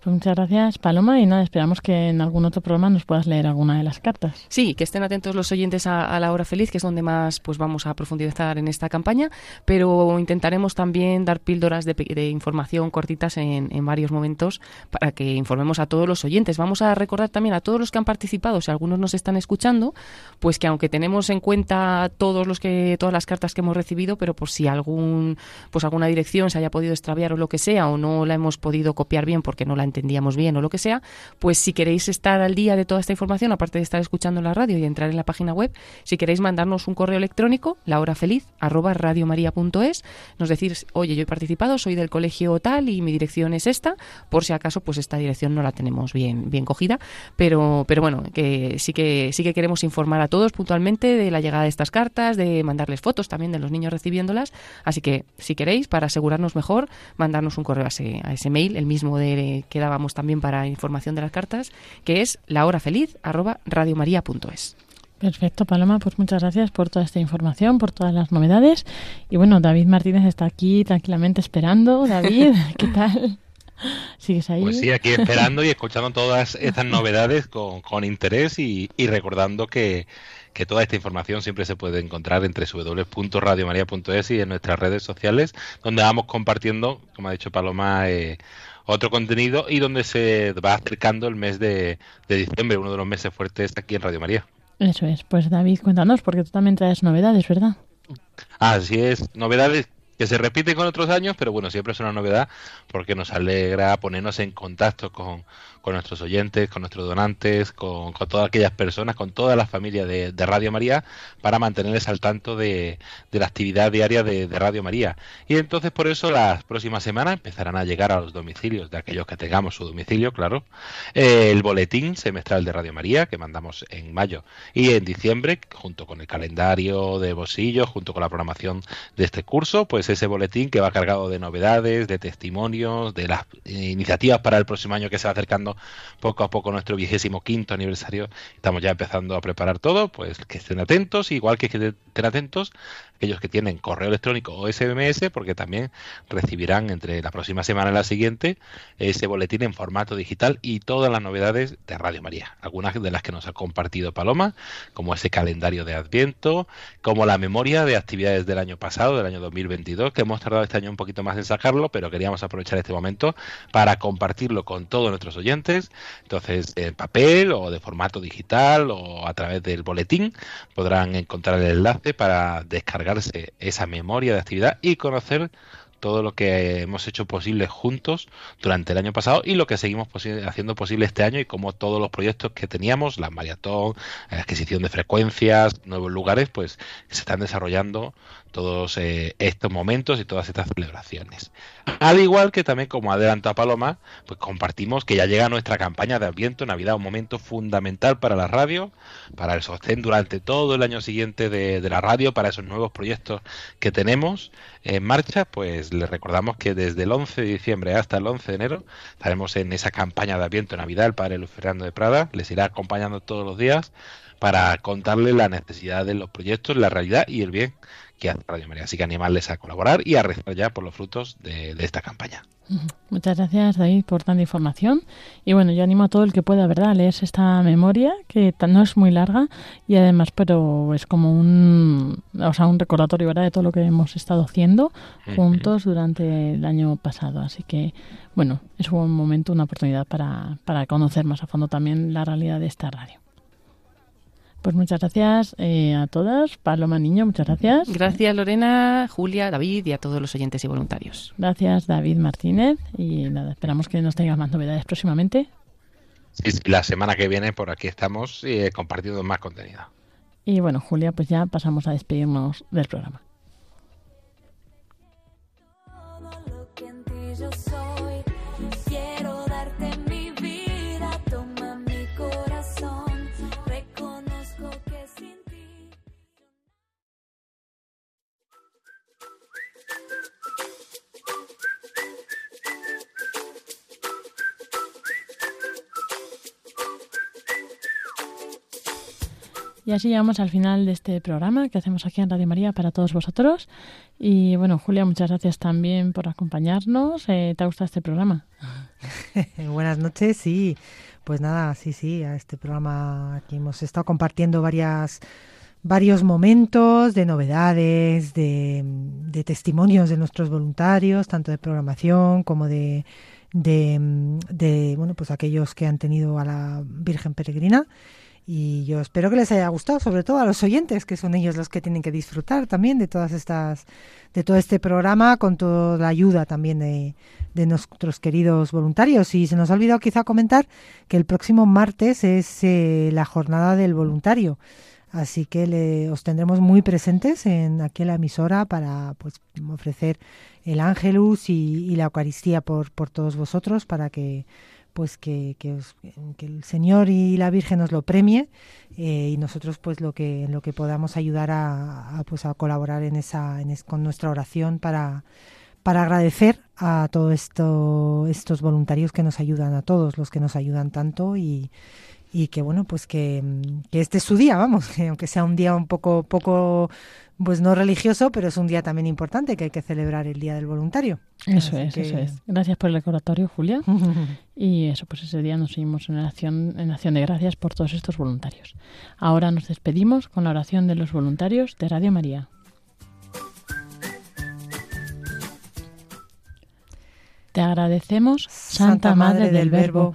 Pues muchas gracias, Paloma, y nada, esperamos que en algún otro programa nos puedas leer alguna de las cartas. Sí, que estén atentos los oyentes a, a la hora feliz, que es donde más pues vamos a profundizar en esta campaña, pero intentaremos también dar píldoras de, de información cortitas en, en varios momentos para que informemos a todos los oyentes. Vamos a recordar también a todos los que han participado, si algunos nos están escuchando, pues que aunque tenemos en cuenta todos los que todas las cartas que hemos recibido, pero por si algún pues alguna dirección se haya podido extraviar o lo que sea o no la hemos podido copiar bien porque no la entendíamos bien o lo que sea, pues si queréis estar al día de toda esta información, aparte de estar escuchando la radio y entrar en la página web, si queréis mandarnos un correo electrónico, lahorafeliz arroba radiomaria.es, nos decís, oye, yo he participado, soy del colegio tal y mi dirección es esta, por si acaso, pues esta dirección no la tenemos bien, bien cogida, pero, pero bueno, que sí que sí que queremos informar a todos puntualmente de la llegada de estas cartas, de mandarles fotos también de los niños recibiéndolas, así que si queréis, para asegurarnos mejor, mandarnos un correo a ese, a ese mail, el mismo de, que dábamos también para información de las cartas, que es lahorafeliz arroba radiomaria.es. Perfecto, Paloma, pues muchas gracias por toda esta información, por todas las novedades. Y bueno, David Martínez está aquí tranquilamente esperando. David, ¿qué tal? ¿Sigues ahí? Pues sí, aquí esperando y escuchando todas estas novedades con, con interés y, y recordando que, que toda esta información siempre se puede encontrar entre www.radiomaria.es y en nuestras redes sociales, donde vamos compartiendo, como ha dicho Paloma, eh, otro contenido y donde se va acercando el mes de, de diciembre, uno de los meses fuertes aquí en Radio María. Eso es. Pues David, cuéntanos, porque tú también traes novedades, ¿verdad? Así es, novedades que se repiten con otros años, pero bueno, siempre es una novedad porque nos alegra ponernos en contacto con, con nuestros oyentes, con nuestros donantes, con, con todas aquellas personas, con toda la familia de, Radio María, para mantenerles al tanto de, de la actividad diaria de, de Radio María. Y entonces por eso las próximas semanas empezarán a llegar a los domicilios de aquellos que tengamos su domicilio, claro, eh, el boletín semestral de Radio María que mandamos en mayo y en diciembre, junto con el calendario de bolsillo, junto con la programación de este curso, pues ese boletín que va cargado de novedades, de testimonios, de las iniciativas para el próximo año que se va acercando poco a poco nuestro vigésimo quinto aniversario. Estamos ya empezando a preparar todo, pues que estén atentos, igual que estén atentos aquellos que tienen correo electrónico o SMS, porque también recibirán entre la próxima semana y la siguiente ese boletín en formato digital y todas las novedades de Radio María. Algunas de las que nos ha compartido Paloma, como ese calendario de Adviento, como la memoria de actividades del año pasado, del año 2022, que hemos tardado este año un poquito más en sacarlo, pero queríamos aprovechar este momento para compartirlo con todos nuestros oyentes. Entonces, en papel o de formato digital o a través del boletín podrán encontrar el enlace para esa memoria de actividad y conocer todo lo que hemos hecho posible juntos durante el año pasado y lo que seguimos haciendo posible este año y como todos los proyectos que teníamos, la maratón, la adquisición de frecuencias, nuevos lugares, pues se están desarrollando todos eh, estos momentos y todas estas celebraciones. Al igual que también, como adelanta Paloma, pues compartimos que ya llega nuestra campaña de Adviento, Navidad, un momento fundamental para la radio, para el sostén durante todo el año siguiente de, la radio, para esos nuevos proyectos que tenemos en marcha, pues les recordamos que desde el 11 de diciembre hasta el 11 de enero estaremos en esa campaña de Adviento, Navidad, el Padre Luis Fernando de Prada, les irá acompañando todos los días para contarles la necesidad de los proyectos, la realidad y el bien que hace Radio María. Así que animarles a colaborar y a rezar ya por los frutos de, de esta campaña. Muchas gracias, David, por tanta información. Y bueno, yo animo a todo el que pueda, ¿verdad?, a leerse esta memoria, que no es muy larga y además, pero es como un, o sea, un recordatorio, ¿verdad?, de todo lo que hemos estado haciendo juntos durante el año pasado. Así que, bueno, es un momento, una oportunidad para, para conocer más a fondo también la realidad de esta radio. Pues muchas gracias eh, a todas. Paloma Niño, muchas gracias. Gracias Lorena, Julia, David y a todos los oyentes y voluntarios. Gracias David Martínez. Y nada, esperamos que nos tengas más novedades próximamente. Sí, sí, la semana que viene por aquí estamos eh, compartiendo más contenido. Y bueno, Julia, pues ya pasamos a despedirnos del programa. Y así llegamos al final de este programa que hacemos aquí en Radio María para todos vosotros. Y bueno, Julia, muchas gracias también por acompañarnos. Eh, ¿Te ha gustado este programa? Buenas noches, sí. Pues nada, sí, sí, a este programa aquí hemos estado compartiendo varias varios momentos de novedades, de, de testimonios de nuestros voluntarios, tanto de programación como de, de, de, bueno, pues aquellos que han tenido a la Virgen Peregrina. Y yo espero que les haya gustado, sobre todo a los oyentes, que son ellos los que tienen que disfrutar también de todas estas, de todo este programa, con toda la ayuda también de, de nuestros queridos voluntarios. Y se nos ha olvidado quizá comentar que el próximo martes es eh, la jornada del voluntario. Así que le, os tendremos muy presentes en aquí en la emisora para pues ofrecer el ángelus y, y la Eucaristía por, por todos vosotros para que pues que, que, os- que el Señor y la Virgen nos lo premie eh, y nosotros pues lo que en lo que podamos ayudar a, pues a colaborar en esa con nuestra oración para para agradecer a todos esto, estos voluntarios que nos ayudan a todos los que nos ayudan tanto y, y que bueno pues que, mm, que este es su día vamos que aunque sea un día un poco poco pues no religioso pero es un día también importante que hay que celebrar el día del voluntario Eso Así es, que- eso es. Gracias por el recordatorio, Julia. Y eso, pues ese día nos seguimos en acción, en acción de gracias por todos estos voluntarios. Ahora nos despedimos con la oración de los voluntarios de Radio María. Te agradecemos, Santa Madre del Verbo,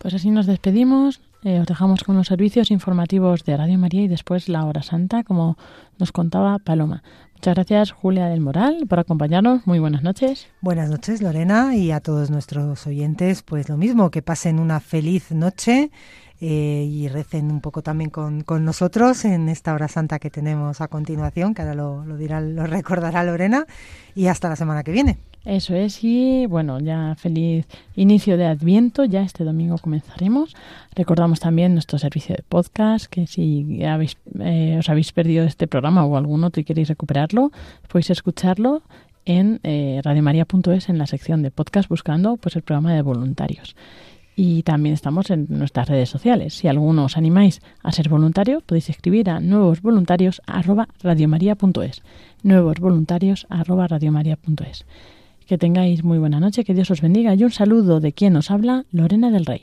Pues así nos despedimos. Eh, os dejamos con los servicios informativos de Radio María y después la hora santa, como nos contaba Paloma. Muchas gracias, Julia del Moral, por acompañarnos. Muy buenas noches. Buenas noches, Lorena, y a todos nuestros oyentes, pues lo mismo, que pasen una feliz noche eh, y recen un poco también con, con nosotros en esta hora santa que tenemos a continuación, que ahora lo, lo dirá, lo recordará Lorena, y hasta la semana que viene. Eso es, y bueno, ya feliz inicio de Adviento, ya este domingo comenzaremos. Recordamos también nuestro servicio de podcast, que si habéis, eh, os habéis perdido este programa o algún otro y queréis recuperarlo, podéis escucharlo en eh, radiomaria.es en la sección de podcast buscando pues el programa de voluntarios. Y también estamos en nuestras redes sociales. Si alguno os animáis a ser voluntario, podéis escribir a nuevosvoluntarios@radiomaria.es. nuevosvoluntarios@radiomaria.es. Que tengáis muy buena noche, que Dios os bendiga y un saludo de quien os habla, Lorena del Rey.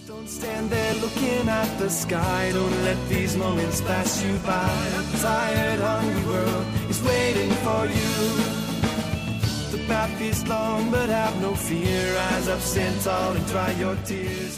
Stand there looking at the sky. Don't let these moments pass you by. A tired, hungry world is waiting for you. The path is long, but have no fear. Rise up, stand tall, and dry your tears.